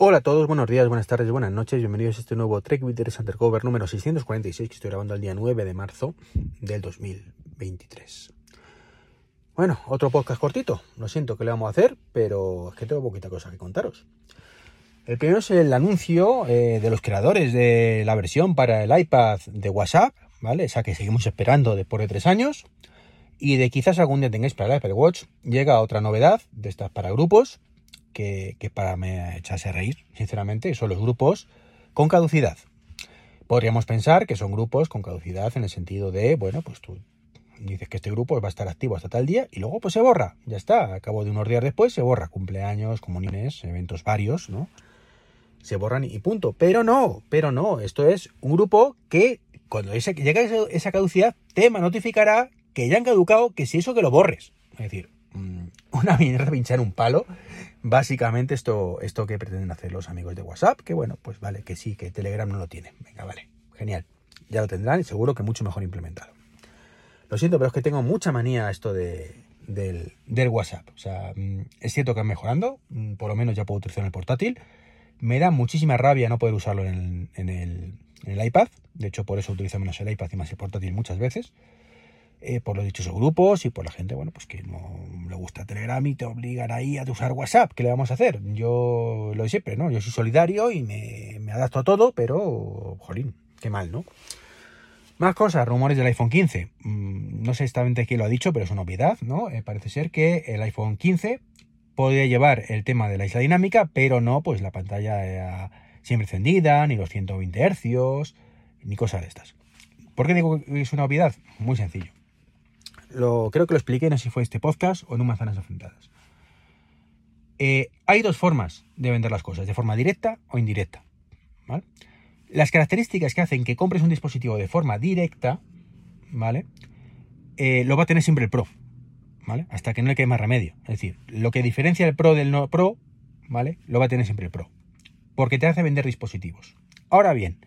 Hola a todos, buenos días, buenas tardes, buenas noches, bienvenidos a este nuevo Trek Witters Undercover número 646 que estoy grabando el día 9 de marzo del 2023. Bueno, otro podcast cortito, lo siento que le vamos a hacer, pero es que tengo poquita cosa que contaros. El primero es el anuncio eh, de los creadores de la versión para el iPad de WhatsApp, ¿vale? Esa que seguimos esperando después de tres años. Y de quizás algún día tengáis para el Apple Watch, llega otra novedad de estas para grupos, que, para me echarse a reír, sinceramente, son los grupos con caducidad. Podríamos pensar que son grupos con caducidad en el sentido de, bueno, pues tú dices que este grupo va a estar activo hasta tal día y luego pues se borra, ya está, a cabo de unos días después se borra, cumpleaños, comuniones, eventos varios, ¿no? Se borran y punto. Pero no, pero no, esto es un grupo que cuando llega esa caducidad te notificará que ya han caducado, que si eso que lo borres. Es decir, mm, una mierda pinchar un palo Básicamente esto, esto que pretenden hacer los amigos de WhatsApp, que bueno, pues vale, que sí, que Telegram no lo tiene. Venga, vale, genial. Ya lo tendrán y seguro que mucho mejor implementado. Lo siento, pero es que tengo mucha manía esto de, del, WhatsApp. O sea, mm, es cierto que mejorando, mm, por lo menos ya puedo utilizar el portátil. Me da muchísima rabia no poder usarlo en el, en el iPad. De hecho, por eso utilizo menos el iPad y más el portátil muchas veces. Eh, por los dichosos grupos y por la gente, bueno, pues que no le gusta Telegram y te obligan ahí a usar WhatsApp. ¿Qué le vamos a hacer? Yo lo de siempre, ¿no? Yo soy solidario y me, adapto a todo, pero, jolín, qué mal, ¿no? Más cosas, rumores del iPhone 15. Mm, no sé exactamente quién lo ha dicho, pero es una obviedad, ¿no? Eh, parece ser que el iPhone 15 podría llevar el tema de la isla dinámica, pero no, pues la pantalla siempre encendida, ni los 120 Hz, ni cosas de estas. ¿Por qué digo que es una obviedad? Muy sencillo lo, creo que lo expliqué, no sé si fue este podcast o en un Manzanas Enfrentadas. Eh, hay dos formas de vender las cosas, de forma directa o indirecta. Las características que hacen que compres un dispositivo de forma directa, ¿vale? Eh, lo va a tener siempre el Pro, ¿vale? Hasta que no le quede más remedio. Es decir, lo que diferencia el Pro del no Pro, ¿vale? Lo va a tener siempre el Pro. Porque te hace vender dispositivos. Ahora bien,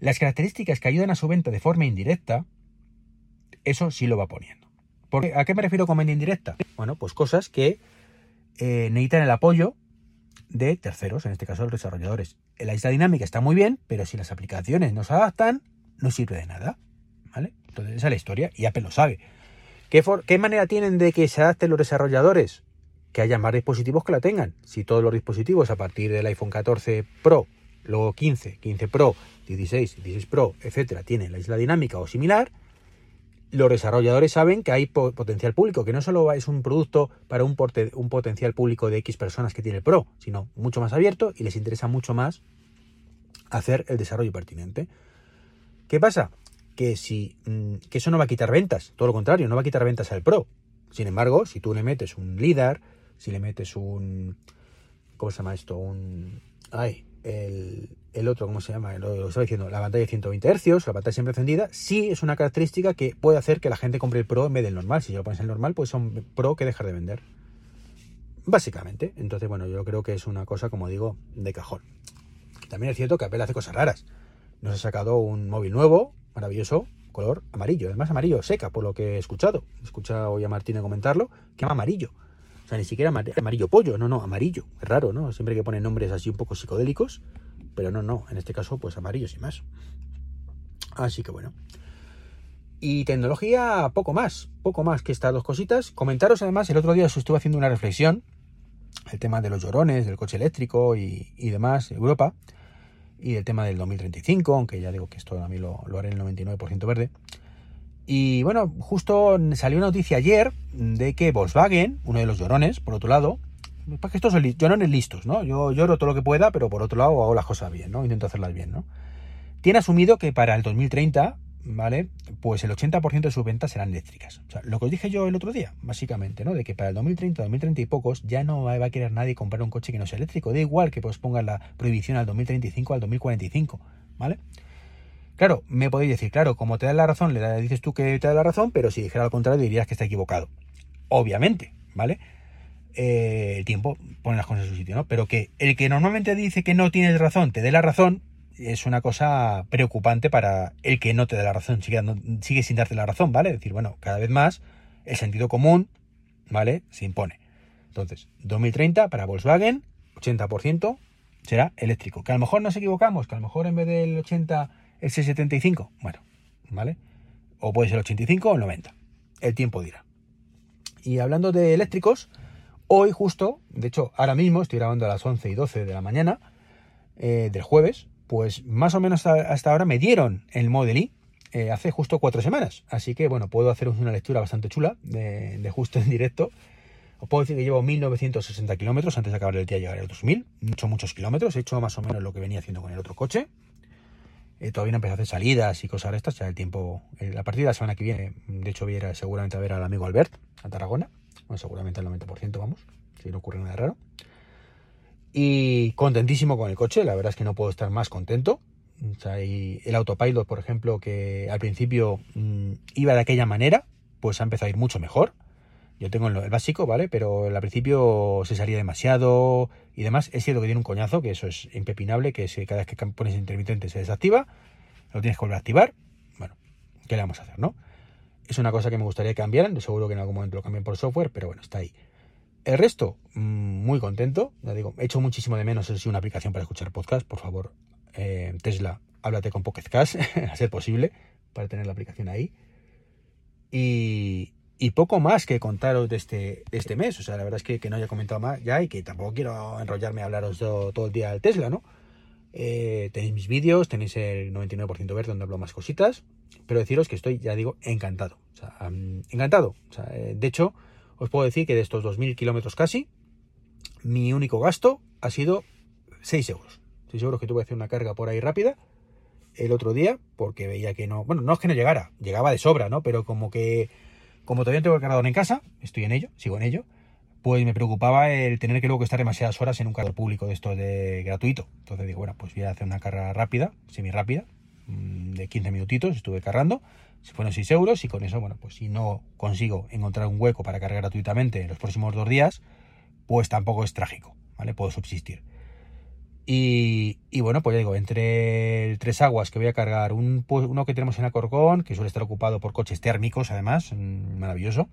las características que ayudan a su venta de forma indirecta eso sí lo va poniendo. ¿A qué me refiero con venta indirecta? Bueno, pues cosas que eh, necesitan el apoyo de terceros, en este caso los desarrolladores. La isla dinámica está muy bien, pero si las aplicaciones no se adaptan, no sirve de nada. ¿Vale? Entonces esa es la historia y Apple lo sabe. ¿Qué, ¿Qué manera tienen de que se adapten los desarrolladores? Que haya más dispositivos que la tengan. Si todos los dispositivos a partir del iPhone 14 Pro, luego 15, 15 Pro, 16, 16 Pro, etcétera, tienen la isla dinámica o similar, los desarrolladores saben que hay potencial público, que no solo es un producto para un, potencial público de X personas que tiene el Pro, sino mucho más abierto y les interesa mucho más hacer el desarrollo pertinente. ¿Qué pasa? Que, si, mm, que eso no va a quitar ventas, todo lo contrario, no va a quitar ventas al Pro. Sin embargo, si tú le metes un LIDAR, si le metes un... ¿Cómo se llama esto? Un... Ay, el, otro, ¿cómo se llama? Lo, estaba diciendo, la pantalla de 120 Hz, la pantalla siempre encendida, sí es una característica que puede hacer que la gente compre el Pro en vez del normal. Si lo pones en el normal, pues son Pro que dejar de vender. Básicamente. Entonces, bueno, yo creo que es una cosa, como digo, de cajón. También es cierto que Apple hace cosas raras. Nos ha sacado un móvil nuevo, maravilloso, color amarillo. Además, amarillo seca, por lo que he escuchado. He escuchado hoy a Martínez comentarlo, que llama amarillo. O sea, ni siquiera amarillo pollo, no, no, amarillo. Es raro, ¿no? Siempre que ponen nombres así un poco psicodélicos, pero no, no, en este caso pues amarillo sin más. Así que bueno. Y tecnología, poco más, poco más que estas dos cositas. Comentaros además, el otro día os estuve haciendo una reflexión, el tema de los llorones, del coche eléctrico y, demás, Europa, y el tema del 2035, aunque ya digo que esto a mí lo, lo haré en el 99% verde. Y bueno, justo salió una noticia ayer de que Volkswagen, uno de los llorones, por otro lado, para que estos son llorones listos, ¿no? Yo lloro todo lo que pueda, pero por otro lado hago las cosas bien, ¿no? Intento hacerlas bien, ¿no? Tiene asumido que para el 2030 ¿vale? Pues el 80% de sus ventas serán eléctricas. Lo que os dije yo el otro día, básicamente, ¿no? De que para el 2030, 2030 y pocos ya no va a querer nadie comprar un coche que no sea eléctrico. Da igual que pues pongan la prohibición al 2035, al 2045, ¿vale? Claro, me podéis decir, claro, como te da la razón, le dices tú que te da la razón, pero si dijera al contrario dirías que está equivocado. Obviamente, ¿vale? Eh, el tiempo pone las cosas en su sitio, ¿no? Pero que el que normalmente dice que no tienes razón te dé la razón es una cosa preocupante para el que no te dé la razón, sigue, sin darte la razón, ¿vale? Es decir, bueno, cada vez más el sentido común, ¿vale? Se impone. Entonces, 2030 para Volkswagen, 80% será eléctrico. Que a lo mejor nos equivocamos, que a lo mejor en vez del 80 es 75, bueno, ¿vale? O puede ser 85 o 90. El tiempo dirá. Y hablando de eléctricos, Hoy justo, de hecho ahora mismo estoy grabando a las 11 y 12 de la mañana eh, del jueves, pues más o menos hasta, ahora me dieron el Model I eh, hace justo cuatro semanas. Así que bueno, puedo haceros una lectura bastante chula de, justo en directo. Os puedo decir que llevo 1960 kilómetros antes de acabar el día llegar a los 2000. He hecho muchos kilómetros, he hecho más o menos lo que venía haciendo con el otro coche. Eh, todavía no empecé a hacer salidas y cosas de estas, ya el tiempo, a partir de la semana que viene, de hecho voy a ir seguramente a ver al amigo Albert a Tarragona bueno, seguramente el 90%, vamos, si no ocurre nada raro. Y contentísimo con el coche, la verdad es que no puedo estar más contento. O el autopilot, por ejemplo, que al principio mm, iba de aquella manera, pues ha empezado a ir mucho mejor. Yo tengo el, básico, ¿vale? Pero al principio se salía demasiado y demás. Es cierto que tiene un coñazo, que eso es impepinable, que si cada vez que pones intermitente se desactiva, lo tienes que volver a activar. Bueno, ¿qué le vamos a hacer, no? Es una cosa que me gustaría que cambiaran, seguro que en algún momento lo cambien por software, pero bueno, está ahí. El resto, mm, muy contento. Ya digo, he hecho muchísimo de menos si una aplicación para escuchar podcast. Por favor, eh, Tesla, háblate con Pocket a ser posible, para tener la aplicación ahí. Y, poco más que contaros de este, este mes. O sea, la verdad es que, no haya comentado más ya y que tampoco quiero enrollarme a hablaros todo, el día del Tesla, ¿no? Eh, tenéis mis vídeos, tenéis el 99% verde donde hablo más cositas, pero deciros que estoy, ya digo, encantado. Encantado. Eh, de hecho, os puedo decir que de estos 2.000 kilómetros casi, mi único gasto ha sido 6 euros. 6 euros que tuve que hacer una carga por ahí rápida el otro día, porque veía que no, bueno, no es que no llegara, llegaba de sobra, ¿no? Pero como que, como todavía no tengo el cargador en casa, estoy en ello, sigo en ello, pues me preocupaba el tener que luego estar demasiadas horas en un cargador público de esto de gratuito. Entonces digo, bueno, pues voy a hacer una carga rápida, semi rápida, mm, de 15 minutitos, estuve cargando, se fueron 6 euros y con eso, bueno, pues si no consigo encontrar un hueco para cargar gratuitamente en los próximos dos días, pues tampoco es trágico, ¿vale? Puedo subsistir. Y, bueno, pues ya digo, entre el Tres Aguas que voy a cargar, un, pues, uno que tenemos en Alcorcón, que suele estar ocupado por coches térmicos además, mm, maravilloso,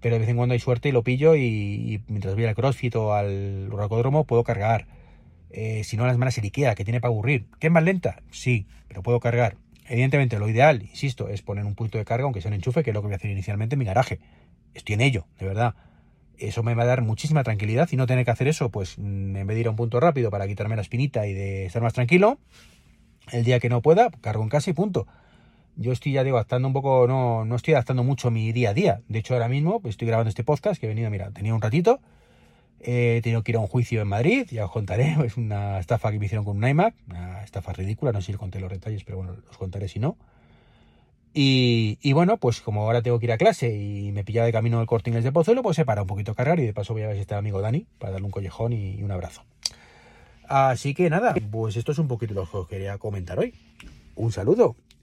pero de vez en cuando hay suerte y lo pillo y, mientras voy al CrossFit o al rocódromo puedo cargar. Eh, si no, las malas el Ikea, que tiene para aburrir. ¿Qué es más lenta? Sí, pero puedo cargar. Evidentemente, lo ideal, insisto, es poner un punto de carga, aunque sea un enchufe, que es lo que voy a hacer inicialmente en mi garaje. Estoy en ello, de verdad. Eso me va a dar muchísima tranquilidad y no tener que hacer eso, pues mm, en vez de ir a un punto rápido para quitarme la espinita y de estar más tranquilo, el día que no pueda, cargo en casa y punto yo estoy, ya digo, adaptando un poco, no, no estoy adaptando mucho mi día a día. De hecho, ahora mismo estoy grabando este podcast que he venido, mira, tenía un ratito, he tenido que ir a un juicio en Madrid, ya os contaré, es una estafa que me hicieron con un iMac, una estafa ridícula, no sé si os conté los detalles, pero bueno, os contaré si no. Y, bueno, pues como ahora tengo que ir a clase y me pillaba de camino el corte inglés de Pozuelo, pues he parado un poquito a cargar y de paso voy a ver si está amigo Dani para darle un collejón y un abrazo. Así que nada, pues esto es un poquito lo que os quería comentar hoy. Un saludo